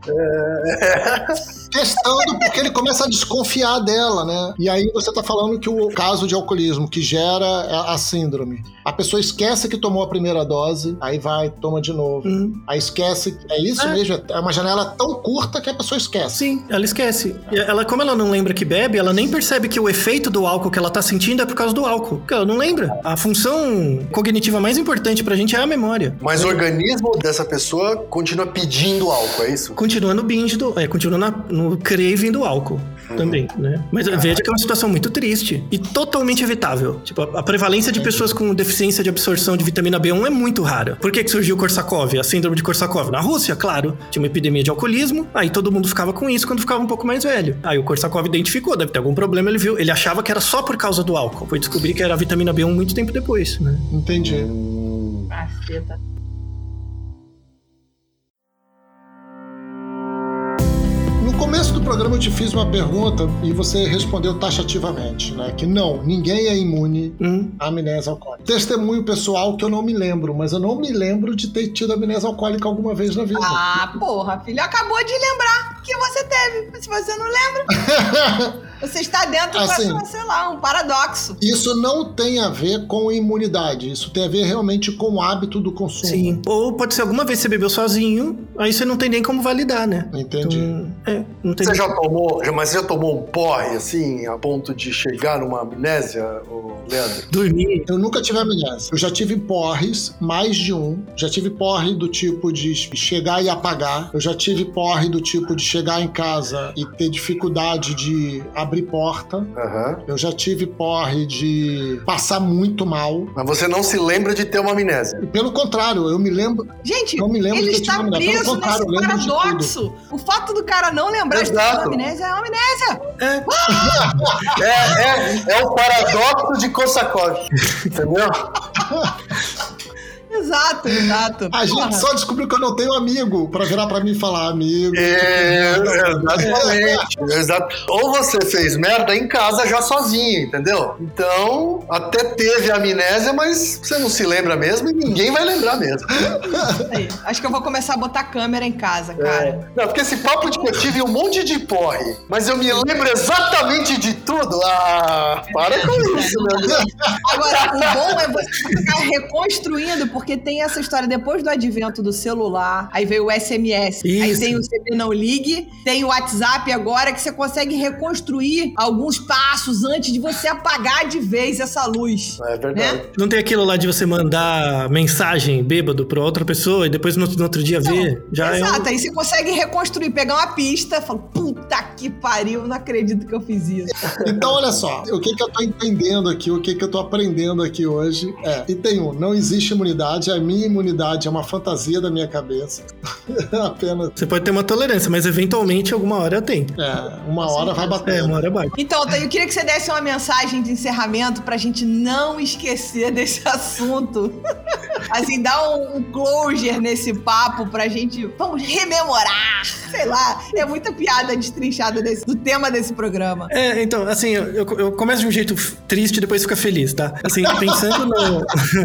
testando porque ele começa a desconfiar dela, né? E aí você tá falando que o caso de alcoolismo que gera a- a síndrome. A pessoa esquece que tomou a primeira dose, aí vai, toma de novo. Hum. Aí esquece. É isso É. mesmo? É uma janela tão curta que a pessoa esquece. Sim, ela esquece. E Ela, como ela não lembra que bebe, ela nem percebe que o efeito do álcool que ela tá sentindo é por causa do álcool. Porque ela não lembra. A função cognitiva mais importante pra gente é a memória. Mas o organismo dessa pessoa continua pedindo álcool, é isso? Continua no binge do. É, continua na- no craving do álcool também, né? Mas veja que é uma situação muito triste e totalmente evitável. Tipo, a, prevalência de pessoas com deficiência de absorção de vitamina B1 é muito rara. Por que, que surgiu o Korsakov, a síndrome de Korsakov? Na Rússia, claro. Tinha uma epidemia de alcoolismo, aí todo mundo ficava com isso quando ficava um pouco mais velho. Aí o Korsakov identificou, deve ter algum problema, ele viu. Ele achava que era só por causa do álcool. Foi descobrir que era a vitamina B1 muito tempo depois, né? Entendi. Caceta. Começo do programa eu te fiz uma pergunta e você respondeu taxativamente, né? Que não, ninguém é imune Hum. à amnésia alcoólica. Testemunho pessoal que eu não me lembro, mas eu não me lembro de ter tido amnésia alcoólica alguma vez na vida. Ah, porra, filho. Acabou de lembrar que você teve. Se você não lembra, você está dentro Assim. de, sei lá, um paradoxo. Isso não tem a ver com imunidade, isso tem a ver realmente com o hábito do consumo. Sim. Ou pode ser alguma vez você bebeu sozinho, aí você não tem nem como validar, né? Entendi. Então, é, não tem Você já tomou, mas você já tomou um porre, assim, a ponto de chegar numa amnésia, Leandro? dormir. Eu nunca tive amnésia. Eu já tive porres, mais de um. Já tive porre do tipo de chegar e apagar. Eu já tive porre do tipo de chegar em casa e ter dificuldade de abrir porta. Aham. Eu já tive porre de passar muito mal. Mas você não se lembra de ter uma amnésia. Pelo contrário, eu me lembro. Gente, Não me lembro ele está preso contrário, nesse eu paradoxo. O fato do cara não lembrar de ter Exato. uma amnésia é uma amnésia. É, é, é o paradoxo de Korsakov. Entendeu? Exato, exato. A gente Porra. só descobriu que eu não tenho amigo pra virar pra mim e falar amigo. É, exatamente. Exato. Ou você fez merda em casa já sozinho, entendeu? Então, até teve amnésia, mas você não se lembra mesmo e ninguém vai lembrar mesmo. Aí, Acho que eu vou começar a botar câmera em casa, cara. Não, porque esse papo de que eu tive um monte de porre, mas eu me lembro exatamente de tudo. Ah, para com isso, meu Deus. Agora, o bom é você ficar reconstruindo, porque tem essa história depois do advento do celular, aí veio o SMS, aí Isso. tem o CB Não Ligue, tem o WhatsApp agora, que você consegue reconstruir alguns passos antes de você apagar de vez essa luz. É verdade. Né? Não tem aquilo lá de você mandar mensagem bêbado pra outra pessoa e depois no, no outro dia ver? Já é um- Exato, aí você consegue reconstruir, pegar uma pista, falar, puta que pariu, não acredito que eu fiz isso. Então, olha só, o que, que eu tô entendendo aqui, o que, que eu tô aprendendo aqui hoje é: e tem um, não existe imunidade, a minha imunidade é uma fantasia da minha cabeça. Apenas, Você pode ter uma tolerância, mas eventualmente alguma hora tem. é, uma hora vai bater. É, uma hora bate. Então, Otto, eu queria que você desse uma mensagem de encerramento pra gente não esquecer desse assunto. Assim, dar um, closure nesse papo pra gente. Vamos rememorar. Sei lá, é muita piada destrinchada desse- do tema desse programa. É, então, assim, eu, eu- eu começo de um jeito triste e depois fica feliz, tá? Assim, pensando no.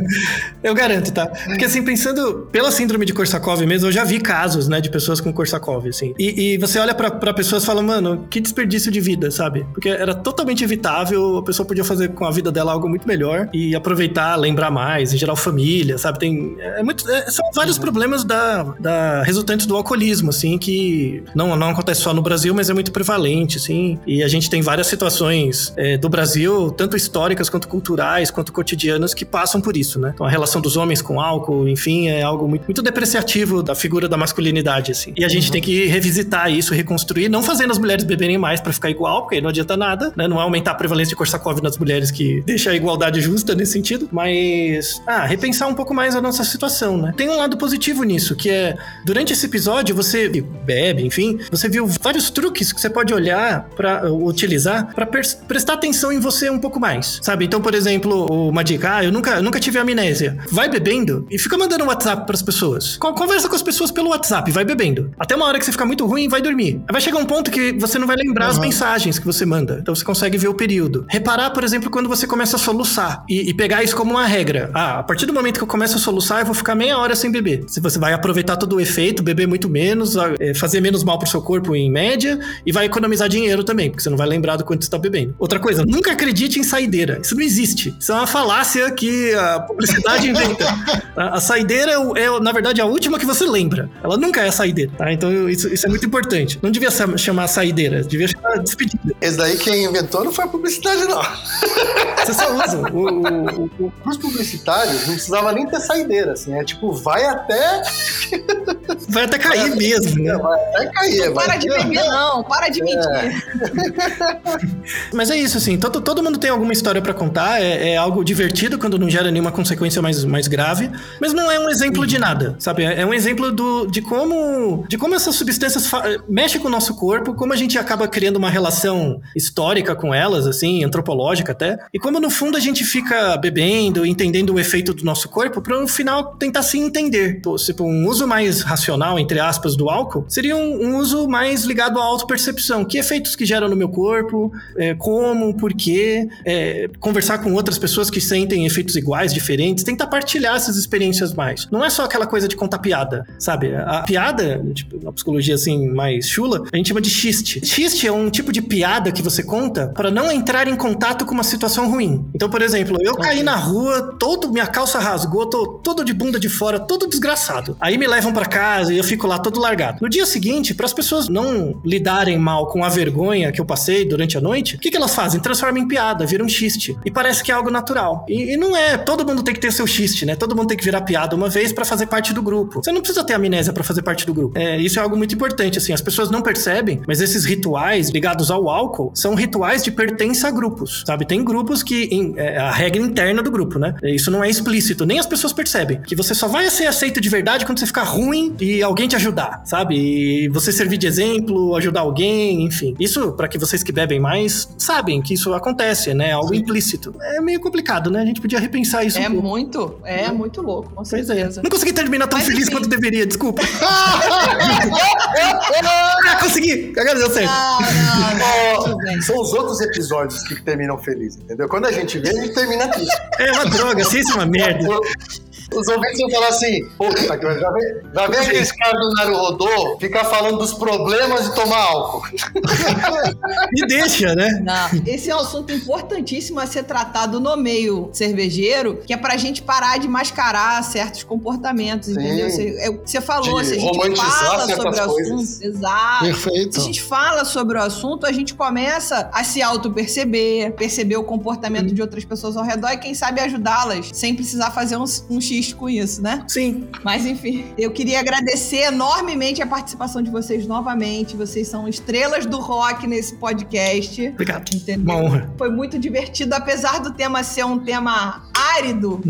eu garanto, tá? Porque, assim, pensando pela síndrome de Korsakov mesmo, eu já vi casos, né, de pessoas com Korsakov, assim. E, e você olha pra, pra pessoas e fala, mano, que desperdício de vida, sabe? Porque era totalmente evitável, a pessoa podia fazer com a vida dela algo muito melhor e aproveitar, lembrar mais, em geral, família, sabe? Tem. É muito, é- são vários problemas da, da resultantes do alcoolismo, assim, que não, não acontece só no Brasil, mas é muito prevalente, assim. E a gente tem várias situações é, do Brasil, tanto históricas quanto culturais, quanto cotidianas, que passam por isso, né? Então a relação dos homens com álcool, enfim, é algo muito, muito depreciativo da figura da masculinidade, assim. E a gente tem que revisitar isso, reconstruir, não fazendo as mulheres beberem mais pra ficar igual, porque não adianta nada, né? Não é aumentar a prevalência de Korsakov nas mulheres que deixa a igualdade justa nesse sentido, mas, ah, repensar um pouco mais a nossa situação, né? Tem um lado positivo nisso, que é durante esse episódio você bebe, enfim, você viu vários truques que você pode olhar para utilizar para prestar atenção em você um pouco mais, sabe? Então, por exemplo, uma dica, ah, eu nunca, eu nunca tive amnésia. Vai bebendo e fica mandando WhatsApp para as pessoas. Con- Conversa com as pessoas pelo WhatsApp, vai bebendo. Até uma hora que você fica muito ruim, vai dormir. Vai chegar um ponto que você não vai lembrar as mensagens que você manda. Então você consegue ver o período. Reparar, por exemplo, quando você começa a soluçar e, e pegar isso como uma regra. Ah, a partir do momento que eu começo a soluçar, eu vou ficar meia hora sem beber. Se você vai aproveitar todo o efeito, beber muito menos, é, fazer menos mal pro seu corpo em média e vai economizar dinheiro também, porque você não vai lembrar do quanto você tá bebendo. Outra coisa, nunca acredite em saideira. Isso não existe. Isso é uma falácia que a publicidade inventa. A, a saideira é, é, na verdade, a última que você lembra. Ela nunca é a saideira, tá? Então isso, isso é muito importante. Não devia chamar saideira, devia chamar despedida. Esse daí quem inventou não foi a publicidade, não. Você só usa. O, o- o- Os publicitários não precisava nem ter saideira, assim. É tipo, vai até. vai até cair mesmo, né? Vai até cair. vai Para de beber, não. Para de mentir. Mas é isso, assim, todo, todo mundo tem alguma história pra contar, é, é algo divertido quando não gera nenhuma consequência mais, mais grave, mas não é um exemplo de nada, sabe? É um exemplo do, de como de como essas substâncias fa- mexem com o nosso corpo, como a gente acaba criando uma relação histórica com elas, assim, antropológica até, e como no fundo a gente fica bebendo, entendendo o efeito do nosso corpo, para no final tentar se entender. Tipo, um uso mais racional, entre aspas, do álcool, seria um, um uso mais ligado à autopercepção. Que efeitos que geram no meu corpo, é, como, por quê, é, conversar com outras pessoas que sentem efeitos iguais, diferentes, tentar partilhar essas experiências mais. Não é só aquela coisa de contar piada, sabe? A piada, tipo, na psicologia assim, mais chula, a gente chama de xiste. Xiste é um tipo de piada que você conta para não entrar em contato com uma situação ruim. Então, por exemplo, eu caí na rua, todo minha calça rasgou, tô todo de bunda de fora, todo desgraçado. Aí me levam para casa e eu fico lá todo largado. No dia seguinte, para as pessoas não lidarem mal com a vergonha que eu passei durante a noite, o que, que elas fazem? Transformam em piada, viram um xiste. E parece que é algo natural. E, e não é, todo mundo tem que ter seu xiste, né? Todo mundo tem que virar piada uma vez para fazer parte do grupo. Você não precisa ter amnésia para fazer parte do grupo. É, isso é algo muito importante, assim, as pessoas não percebem, mas esses rituais ligados ao álcool são rituais de pertença a grupos, sabe? Tem grupos que em- é a regra interna do grupo, né? Isso não é explícito, nem as pessoas percebem. Que você só vai ser aceito de verdade quando você ficar ruim e alguém te ajudar, sabe? E você servir de exemplo, ajudar alguém, enfim. Isso, para que vocês que bebem mais, sabem que isso acontece, né? Algo implícito. É meio complicado, né? A gente podia repensar isso. É um muito, é muito louco, com é. certeza. Não consegui terminar tão Mas, feliz enfim. quanto deveria, desculpa. ah, consegui! Agora deu certo. Não, não. São os outros episódios que terminam felizes, entendeu? Quando a gente vê, a gente termina triste. É uma droga, assim, isso é uma merda. Os ouvintes vão falar assim, puta, que já vem, já vem aqueles caras do Naruhodô ficar falando dos problemas de tomar álcool. Me deixa, né? Não, esse é um assunto importantíssimo a ser tratado no meio cervejeiro, que é pra gente parar de mascarar certos comportamentos, Sim. entendeu? Você, é o que você falou, De se a gente fala sobre o coisas. assunto, exato. Perfeito. Se a gente fala sobre o assunto, a gente começa a se auto-perceber, perceber o comportamento de outras pessoas ao redor e, quem sabe, ajudá-las, sem precisar fazer um, um xiste com isso, né? Sim. Mas enfim, eu queria agradecer enormemente a participação de vocês novamente. Vocês são estrelas do rock nesse podcast. Obrigado. Entendeu? Uma honra. Foi muito divertido, apesar do tema ser um tema árido.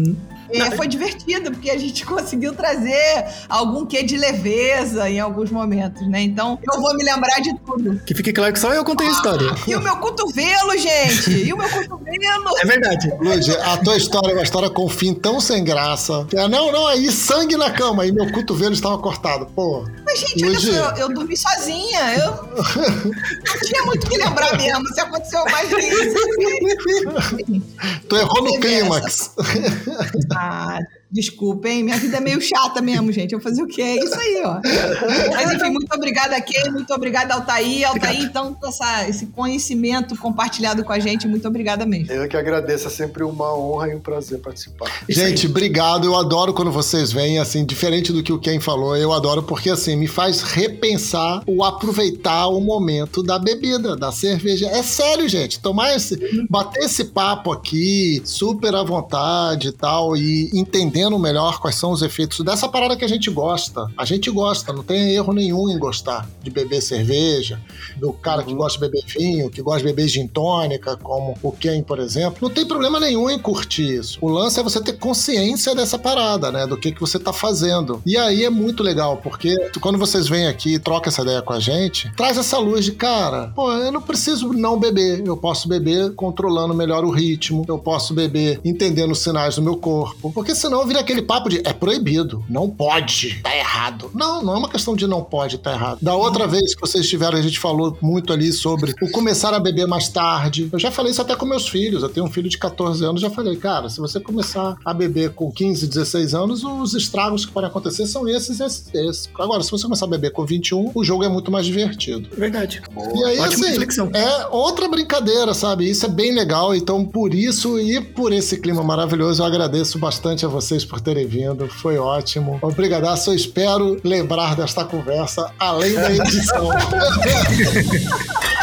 É, foi divertido, porque a gente conseguiu trazer algum quê de leveza em alguns momentos, né? Então, eu vou me lembrar de tudo. Que fique claro que só eu contei a história. E o meu cotovelo, gente! E o meu cotovelo! É verdade. Lud, a tua história é uma história com um fim tão sem graça. É, não, não, aí sangue na cama, aí meu cotovelo estava cortado. Pô, Mas, gente, olha só, eu, eu dormi sozinha. Eu não tinha muito o que lembrar mesmo. Se aconteceu mais que isso. tu errou no clímax. Ah, desculpa, hein? Minha vida é meio chata mesmo, gente. Eu fazer o quê? É isso aí, ó. Mas enfim, muito obrigada a Kay, muito obrigada ao Taí. Altair, então, por essa, esse conhecimento compartilhado com a gente, muito obrigada mesmo. Eu que agradeço, é sempre uma honra e um prazer participar. Gente, obrigado. Eu adoro quando vocês vêm, assim, diferente do que o Ken falou, eu adoro porque, assim, me faz repensar o aproveitar o momento da bebida, da cerveja. É sério, gente. Tomar esse, bater esse papo aqui, super à vontade e tal, e entendendo entendendo melhor quais são os efeitos dessa parada que a gente gosta. A gente gosta, não tem erro nenhum em gostar de beber cerveja, do cara que gosta de beber vinho, que gosta de beber gin tônica, como o Ken, por exemplo. Não tem problema nenhum em curtir isso. O lance é você ter consciência dessa parada, né? Do que, que você tá fazendo. E aí é muito legal, porque quando vocês vêm aqui e trocam essa ideia com a gente, traz essa luz de, cara, pô, eu não preciso não beber. Eu posso beber controlando melhor o ritmo, eu posso beber entendendo os sinais do meu corpo. Porque senão vira aquele papo de é proibido, não pode, tá errado. Não, não é uma questão de não pode, tá errado. Da outra vez que vocês estiveram, a gente falou muito ali sobre o começar a beber mais tarde. Eu já falei isso até com meus filhos. Eu tenho um filho de 14 anos, já falei, cara, se você começar a beber com 15, 16 anos, os estragos que podem acontecer são esses, esses, esses. Agora, se você começar a beber com 21, o jogo é muito mais divertido. Verdade. E aí, Ótima assim, reflexão. é outra brincadeira, sabe? Isso é bem legal. Então, por isso e por esse clima maravilhoso, eu agradeço bastante a vocês por terem vindo. Foi ótimo. Obrigadaço. Eu espero lembrar desta conversa além da edição.